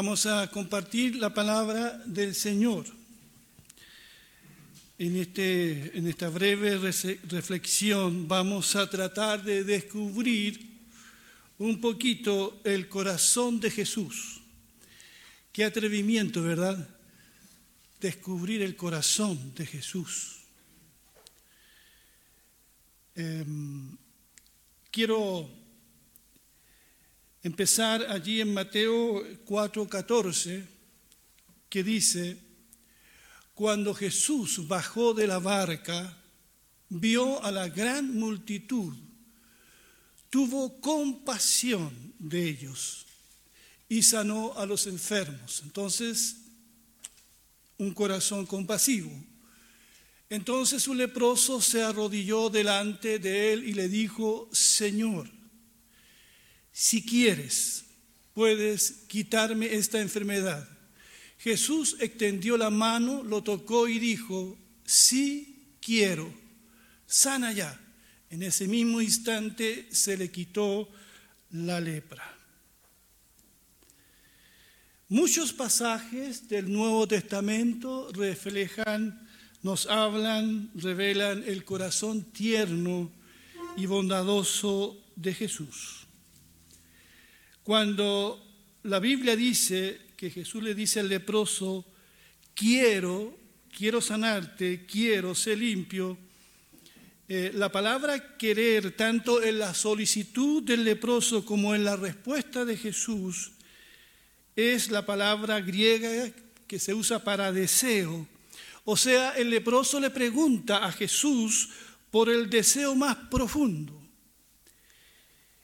Vamos a compartir la palabra del Señor. En, este, en esta breve reflexión vamos a tratar de descubrir un poquito el corazón de Jesús. Qué atrevimiento, ¿verdad? Descubrir el corazón de Jesús. Em, quiero empezar allí en Mateo 4:14, que dice, cuando Jesús bajó de la barca, vio a la gran multitud, tuvo compasión de ellos y sanó a los enfermos. Entonces, un corazón compasivo. Entonces un leproso se arrodilló delante de él y le dijo, Señor, si quieres, puedes quitarme esta enfermedad. Jesús extendió la mano, lo tocó y dijo, sí quiero, sana ya. En ese mismo instante se le quitó la lepra. Muchos pasajes del Nuevo Testamento reflejan, nos hablan, revelan el corazón tierno y bondadoso de Jesús. Cuando la Biblia dice que Jesús le dice al leproso, quiero, quiero sanarte, quiero ser limpio, eh, la palabra querer, tanto en la solicitud del leproso como en la respuesta de Jesús, es la palabra griega que se usa para deseo. O sea, el leproso le pregunta a Jesús por el deseo más profundo.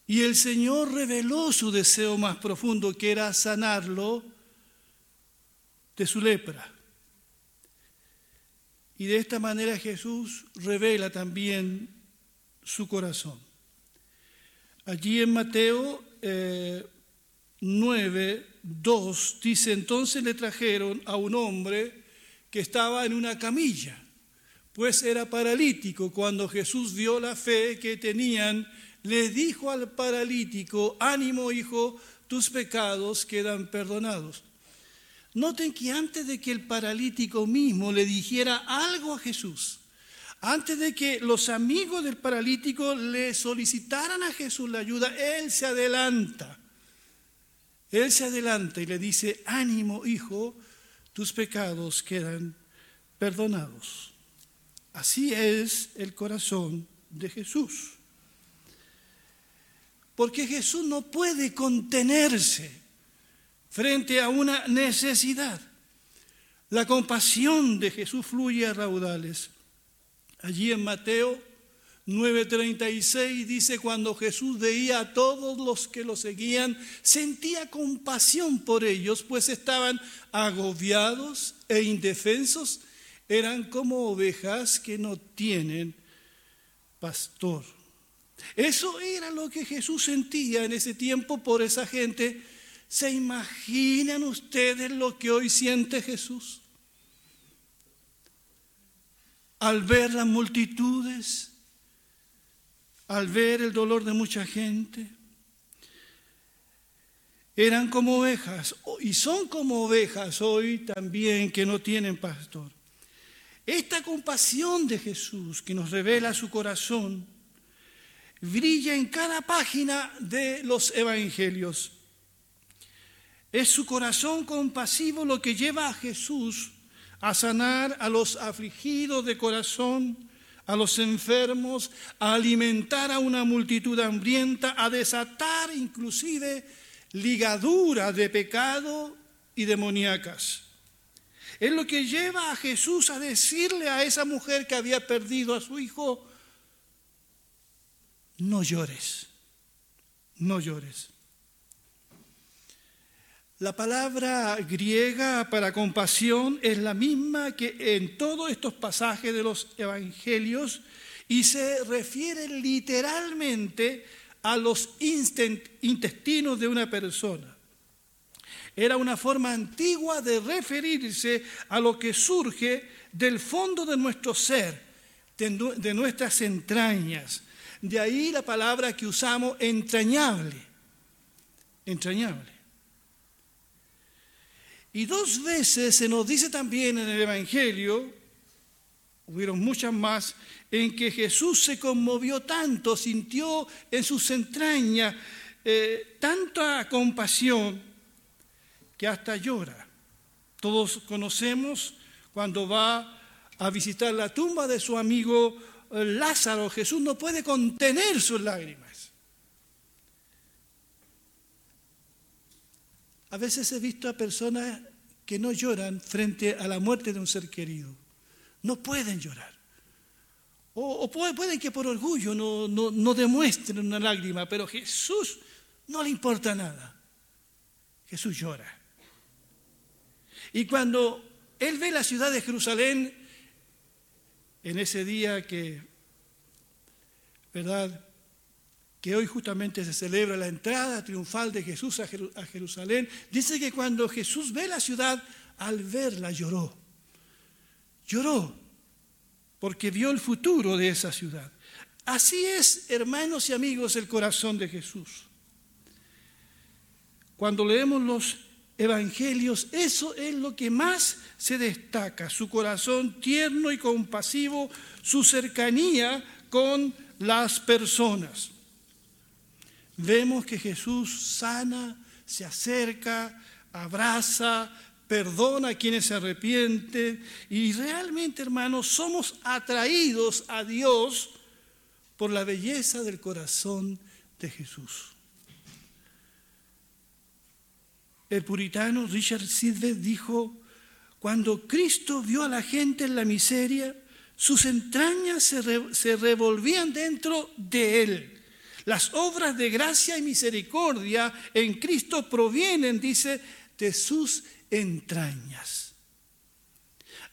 Y el Señor reveló su deseo más profundo, que era sanarlo de su lepra. Y de esta manera Jesús revela también su corazón. Allí en Mateo 9, 2 dice, entonces le trajeron a un hombre que estaba en una camilla, pues era paralítico cuando Jesús vio la fe que tenían le dijo al paralítico, ánimo hijo, tus pecados quedan perdonados. Noten que antes de que el paralítico mismo le dijera algo a Jesús, antes de que los amigos del paralítico le solicitaran a Jesús la ayuda, Él se adelanta. Él se adelanta y le dice, ánimo hijo, tus pecados quedan perdonados. Así es el corazón de Jesús porque Jesús no puede contenerse frente a una necesidad. La compasión de Jesús fluye a raudales. Allí en Mateo 9:36 dice, cuando Jesús veía a todos los que lo seguían, sentía compasión por ellos, pues estaban agobiados e indefensos, eran como ovejas que no tienen pastor. Eso era lo que Jesús sentía en ese tiempo por esa gente. ¿Se imaginan ustedes lo que hoy siente Jesús? Al ver las multitudes, al ver el dolor de mucha gente, eran como ovejas y son como ovejas hoy también que no tienen pastor. Esta compasión de Jesús que nos revela su corazón, brilla en cada página de los evangelios. Es su corazón compasivo lo que lleva a Jesús a sanar a los afligidos de corazón, a los enfermos, a alimentar a una multitud hambrienta, a desatar inclusive ligaduras de pecado y demoníacas. Es lo que lleva a Jesús a decirle a esa mujer que había perdido a su hijo, no llores, no llores. La palabra griega para compasión es la misma que en todos estos pasajes de los evangelios y se refiere literalmente a los intestinos de una persona. Era una forma antigua de referirse a lo que surge del fondo de nuestro ser, de, nuestras entrañas. De ahí la palabra que usamos entrañable. Entrañable. Y dos veces se nos dice también en el Evangelio, hubieron muchas más, en que Jesús se conmovió tanto, sintió en sus entrañas eh, tanta compasión que hasta llora. Todos conocemos cuando va a visitar la tumba de su amigo eh, Lázaro, Jesús no puede contener sus lágrimas. A veces he visto a personas que no lloran frente a la muerte de un ser querido. No pueden llorar. O, pueden que por orgullo no, no demuestren una lágrima, pero Jesús no le importa nada. Jesús llora. Y cuando él ve la ciudad de Jerusalén, en ese día que, ¿verdad? Que hoy justamente se celebra la entrada triunfal de Jesús a Jerusalén, dice que cuando Jesús ve la ciudad, al verla lloró. Lloró porque vio el futuro de esa ciudad. Así es, hermanos y amigos, el corazón de Jesús. Cuando leemos los evangelios, eso es lo que más se destaca, su corazón tierno y compasivo, su cercanía con las personas. Vemos que Jesús sana, se acerca, abraza, perdona a quienes se arrepienten y realmente, hermanos, somos atraídos a Dios por la belleza del corazón de Jesús. El puritano Richard Sidley dijo, cuando Cristo vio a la gente en la miseria, sus entrañas se, se revolvían dentro de él. Las obras de gracia y misericordia en Cristo provienen, dice, de sus entrañas.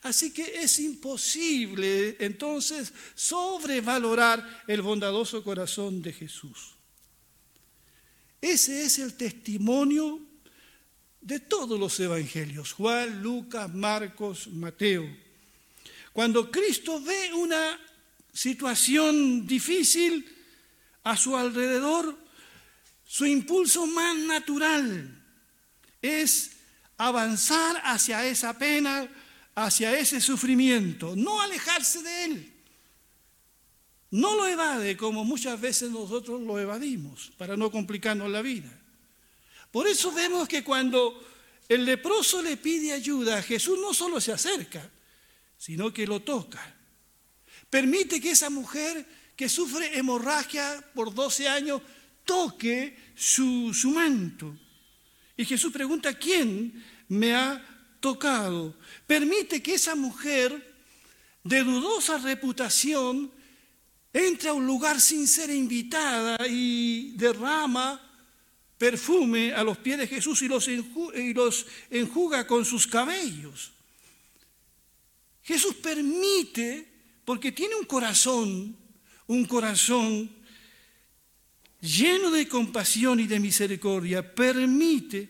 Así que es imposible entonces sobrevalorar el bondadoso corazón de Jesús. Ese es el testimonio de todos los evangelios, Juan, Lucas, Marcos, Mateo. Cuando Cristo ve una situación difícil a su alrededor, su impulso más natural es avanzar hacia esa pena, hacia ese sufrimiento, no alejarse de él. No lo evade como muchas veces nosotros lo evadimos para no complicarnos la vida. Por eso vemos que cuando el leproso le pide ayuda, Jesús no solo se acerca, sino que lo toca. Permite que esa mujer que sufre hemorragia por 12 años toque su, su manto. Y Jesús pregunta, ¿quién me ha tocado? Permite que esa mujer de dudosa reputación entre a un lugar sin ser invitada y derrama perfume a los pies de Jesús y los, y los enjuga con sus cabellos. Jesús permite, porque tiene un corazón, un corazón lleno de compasión y de misericordia, permite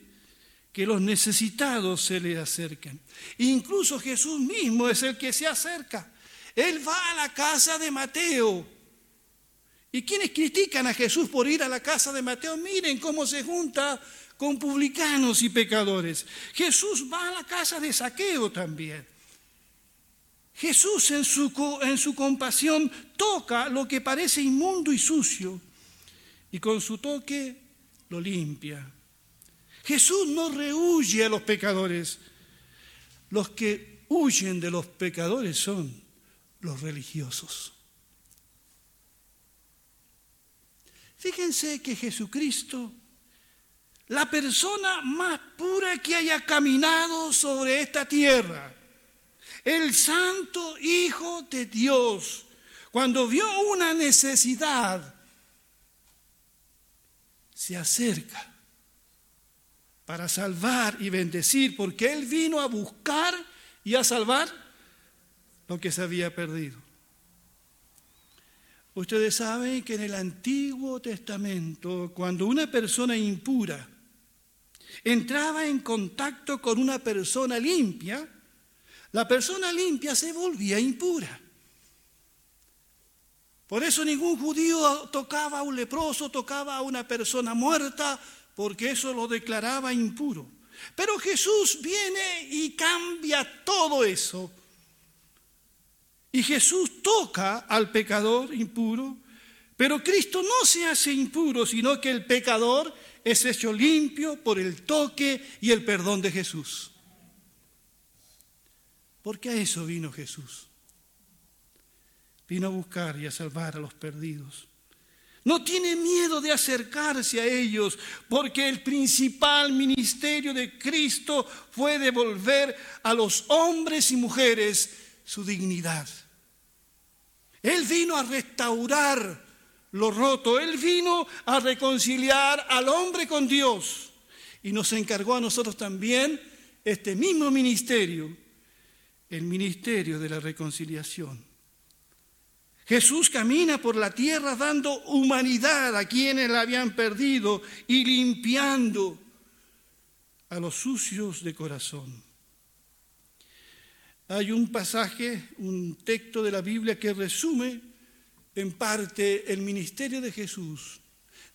que los necesitados se le acerquen. Incluso Jesús mismo es el que se acerca. Él va a la casa de Mateo. Y quienes critican a Jesús por ir a la casa de Mateo, miren cómo se junta con publicanos y pecadores. Jesús va a la casa de Saqueo también. Jesús en su, en su compasión toca lo que parece inmundo y sucio y con su toque lo limpia. Jesús no rehuye a los pecadores. Los que huyen de los pecadores son los religiosos. Fíjense que Jesucristo, la persona más pura que haya caminado sobre esta tierra, el santo Hijo de Dios, cuando vio una necesidad, se acerca para salvar y bendecir, porque Él vino a buscar y a salvar lo que se había perdido. Ustedes saben que en el Antiguo Testamento, cuando una persona impura entraba en contacto con una persona limpia, la persona limpia se volvía impura. Por eso ningún judío tocaba a un leproso, tocaba a una persona muerta, porque eso lo declaraba impuro. Pero Jesús viene y cambia todo eso. Y Jesús toca al pecador impuro, pero Cristo no se hace impuro, sino que el pecador es hecho limpio por el toque y el perdón de Jesús. Porque a eso vino Jesús. Vino a buscar y a salvar a los perdidos. No tiene miedo de acercarse a ellos, porque el principal ministerio de Cristo fue devolver a los hombres y mujeres su dignidad. Él vino a restaurar lo roto, Él vino a reconciliar al hombre con Dios y nos encargó a nosotros también este mismo ministerio, el ministerio de la reconciliación. Jesús camina por la tierra dando humanidad a quienes la habían perdido y limpiando a los sucios de corazón. Hay un pasaje, un texto de la Biblia que resume en parte el ministerio de Jesús.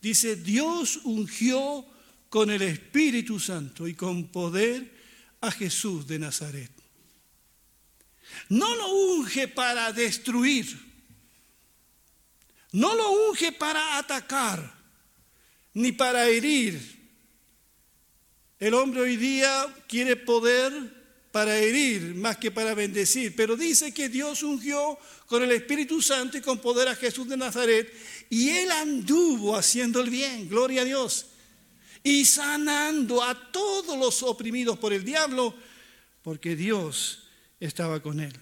Dice, Dios ungió con el Espíritu Santo y con poder a Jesús de Nazaret. No lo unge para destruir, no lo unge para atacar ni para herir. El hombre hoy día quiere poder para herir más que para bendecir, pero dice que Dios ungió con el Espíritu Santo y con poder a Jesús de Nazaret y él anduvo haciendo el bien, gloria a Dios, y sanando a todos los oprimidos por el diablo, porque Dios estaba con él.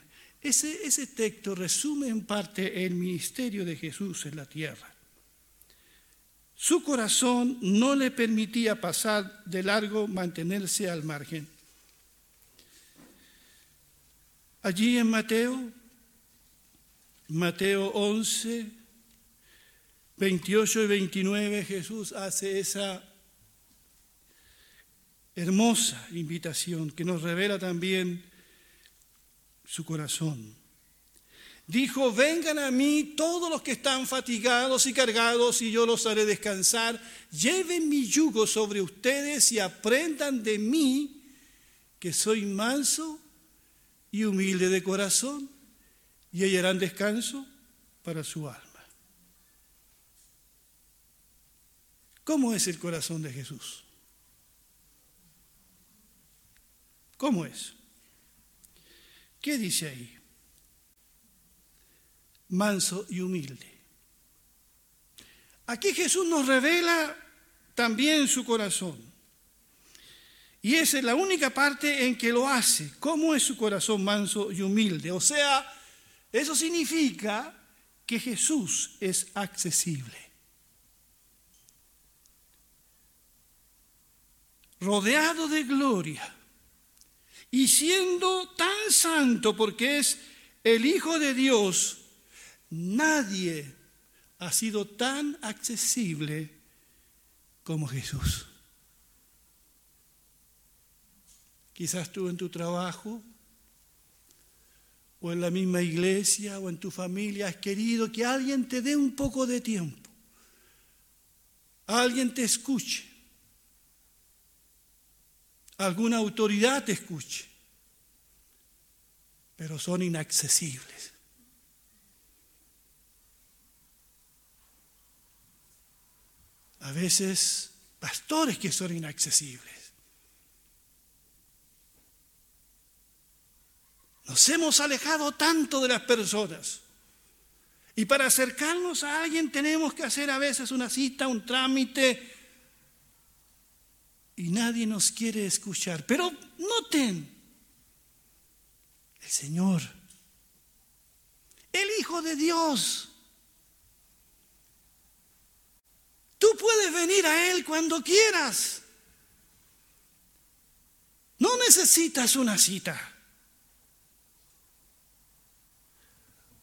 Ese, texto resume en parte el ministerio de Jesús en la tierra. Su corazón no le permitía pasar de largo, mantenerse al margen. Allí en Mateo, Mateo 11, 28 y 29, Jesús hace esa hermosa invitación que nos revela también su corazón. Dijo, vengan a mí todos los que están fatigados y cargados y yo los haré descansar. Lleven mi yugo sobre ustedes y aprendan de mí que soy manso y humilde de corazón y hallarán descanso para su alma. ¿Cómo es el corazón de Jesús? ¿Cómo es? ¿Qué dice ahí? Manso y humilde. Aquí Jesús nos revela también su corazón. Y esa es la única parte en que lo hace. ¿Cómo es su corazón manso y humilde? O sea, eso significa que Jesús es accesible. Rodeado de gloria y siendo tan santo porque es el Hijo de Dios, nadie ha sido tan accesible como Jesús. Quizás tú en tu trabajo o en la misma iglesia o en tu familia has querido que alguien te dé un poco de tiempo, alguien te escuche alguna autoridad te escuche, pero son inaccesibles. A veces pastores que son inaccesibles. Nos hemos alejado tanto de las personas. Y para acercarnos a alguien tenemos que hacer a veces una cita, un trámite, y nadie nos quiere escuchar. Pero noten, el Señor, el Hijo de Dios, tú puedes venir a Él cuando quieras. No necesitas una cita.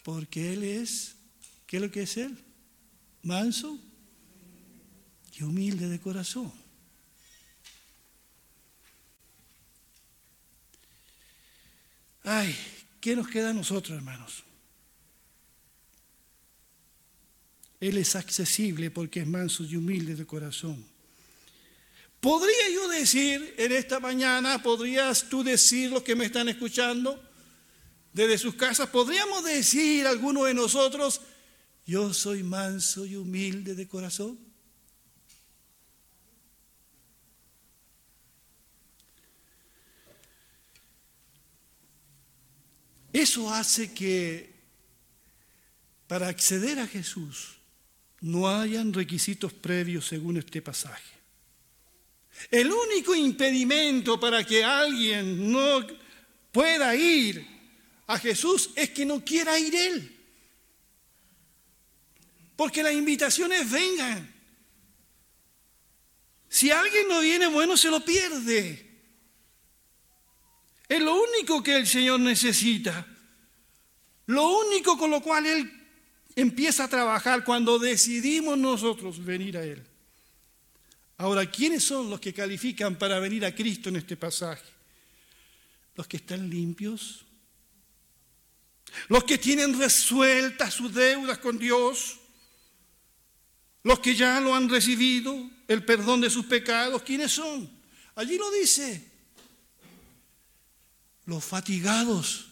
Porque Él es ¿Qué es lo que es Él? Manso y humilde de corazón. Ay, ¿qué nos queda a nosotros, hermanos? Él es accesible porque es manso y humilde de corazón. ¿Podría yo decir en esta mañana, podrías tú decir los que me están escuchando desde sus casas, podríamos decir alguno de nosotros, yo soy manso y humilde de corazón? Eso hace que para acceder a Jesús no hayan requisitos previos según este pasaje. El único impedimento para que alguien no pueda ir a Jesús es que no quiera ir él. Porque las invitaciones vengan. Si alguien no viene, bueno, se lo pierde. Es lo único que el Señor necesita. Lo único con lo cual Él empieza a trabajar cuando decidimos nosotros venir a Él. Ahora, ¿quiénes son los que califican para venir a Cristo en este pasaje? Los que están limpios, los que tienen resueltas sus deudas con Dios, los que ya lo han recibido, el perdón de sus pecados, ¿quiénes son? Allí lo dice, los fatigados,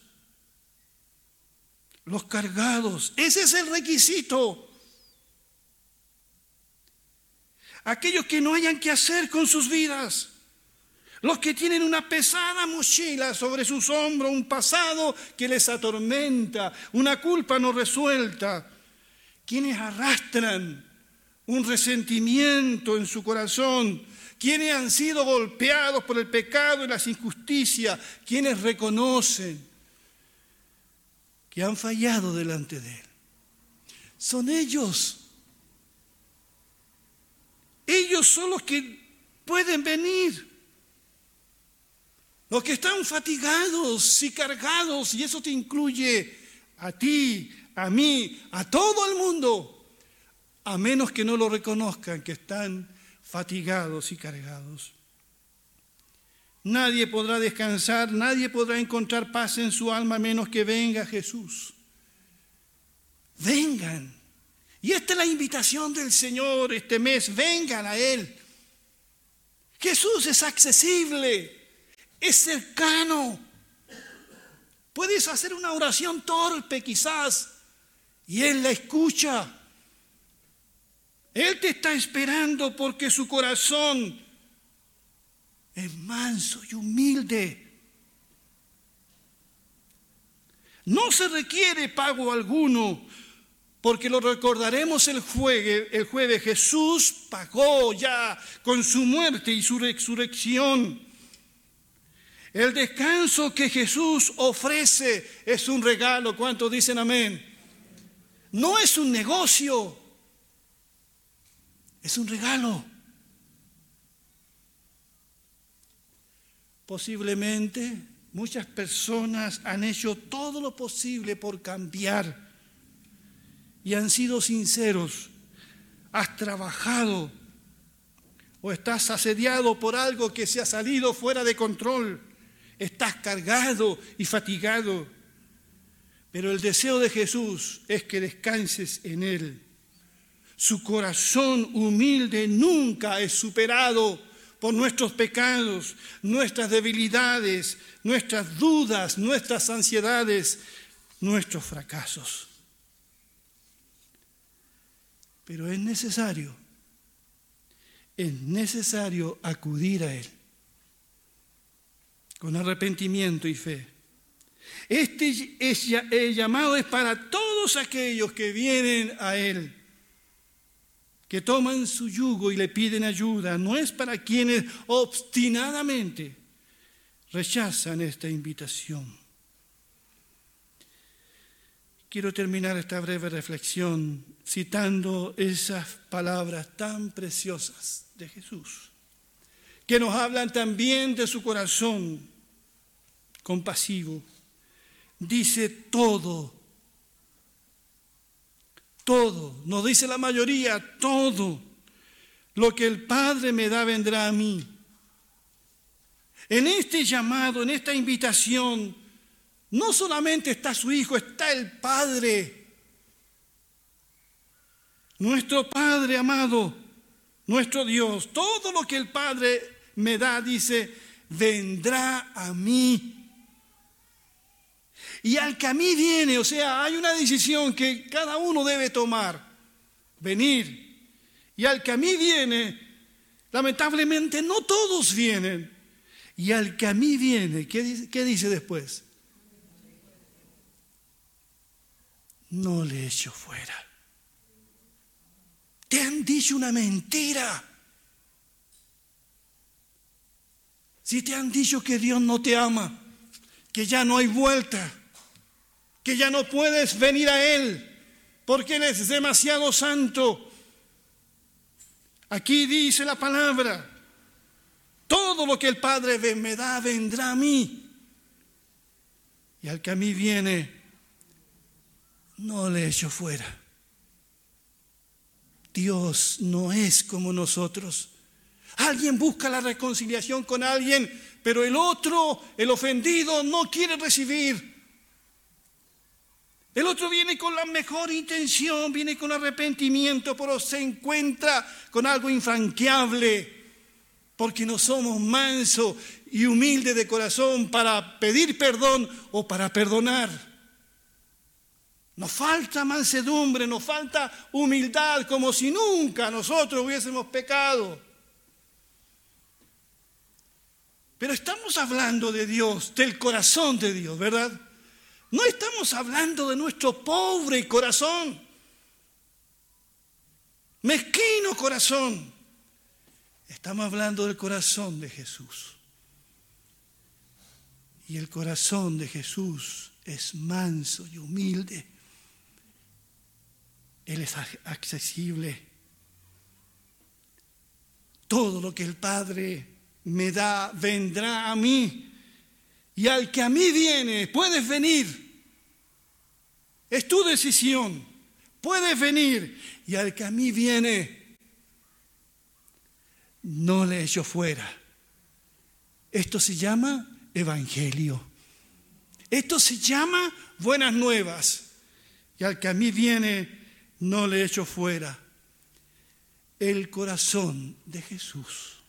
los cargados. Ese es el requisito. Aquellos que no hayan que hacer con sus vidas. Los que tienen una pesada mochila sobre sus hombros, un pasado que les atormenta, una culpa no resuelta. Quienes arrastran un resentimiento en su corazón, quienes han sido golpeados por el pecado y las injusticias, quienes reconocen que han fallado delante de Él. Son ellos. Ellos son los que pueden venir. Los que están fatigados y cargados, y eso te incluye a ti, a mí, a todo el mundo, a menos que no lo reconozcan, que están fatigados y cargados. Nadie podrá descansar, nadie podrá encontrar paz en su alma menos que venga Jesús. Vengan. Y esta es la invitación del Señor este mes, vengan a Él. Jesús es accesible, es cercano. Puedes hacer una oración torpe quizás y Él la escucha. Él te está esperando porque su corazón es manso y humilde. No se requiere pago alguno, porque lo recordaremos el jueves, el jueves. Jesús pagó ya con su muerte y su resurrección. El descanso que Jesús ofrece es un regalo. ¿Cuántos dicen amén? No es un negocio, es un regalo. Posiblemente muchas personas han hecho todo lo posible por cambiar y han sido sinceros. Has trabajado o estás asediado por algo que se ha salido fuera de control. Estás cargado y fatigado. Pero el deseo de Jesús es que descanses en Él. Su corazón humilde nunca es superado por nuestros pecados, nuestras debilidades, nuestras dudas, nuestras ansiedades, nuestros fracasos. Pero es necesario, es necesario acudir a Él con arrepentimiento y fe. Este el llamado es para todos aquellos que vienen a Él que toman su yugo y le piden ayuda, no es para quienes obstinadamente rechazan esta invitación. Quiero terminar esta breve reflexión citando esas palabras tan preciosas de Jesús, que nos hablan también de su corazón compasivo. Dice todo todo, nos dice la mayoría, todo lo que el Padre me da vendrá a mí. En este llamado, en esta invitación, no solamente está su Hijo, está el Padre. Nuestro Padre amado, nuestro Dios, todo lo que el Padre me da, dice, vendrá a mí. Y al que a mí viene, o sea, hay una decisión que cada uno debe tomar, venir. Y al que a mí viene, lamentablemente no todos vienen. Y al que a mí viene, ¿qué dice, qué dice después? No le echo fuera. Te han dicho una mentira. Si te han dicho que Dios no te ama, que ya no hay vuelta, que ya no puedes venir a Él, porque Él es demasiado santo. Aquí dice la palabra, todo lo que el Padre me da vendrá a mí. Y al que a mí viene, no le echo fuera. Dios no es como nosotros. Alguien busca la reconciliación con alguien, pero el otro, el ofendido, no quiere recibir. El otro viene con la mejor intención, viene con arrepentimiento, pero se encuentra con algo infranqueable, porque no somos mansos y humildes de corazón para pedir perdón o para perdonar. Nos falta mansedumbre, nos falta humildad, como si nunca nosotros hubiésemos pecado. Pero estamos hablando de Dios, del corazón de Dios, ¿verdad? No estamos hablando de nuestro pobre corazón, mezquino corazón. Estamos hablando del corazón de Jesús. Y el corazón de Jesús es manso y humilde. Él es accesible. Todo lo que el Padre me da vendrá a mí. Y al que a mí viene, puedes venir. Es tu decisión. Puedes venir. Y al que a mí viene, no le echo fuera. Esto se llama evangelio. Esto se llama buenas nuevas. Y al que a mí viene, no le echo fuera. El corazón de Jesús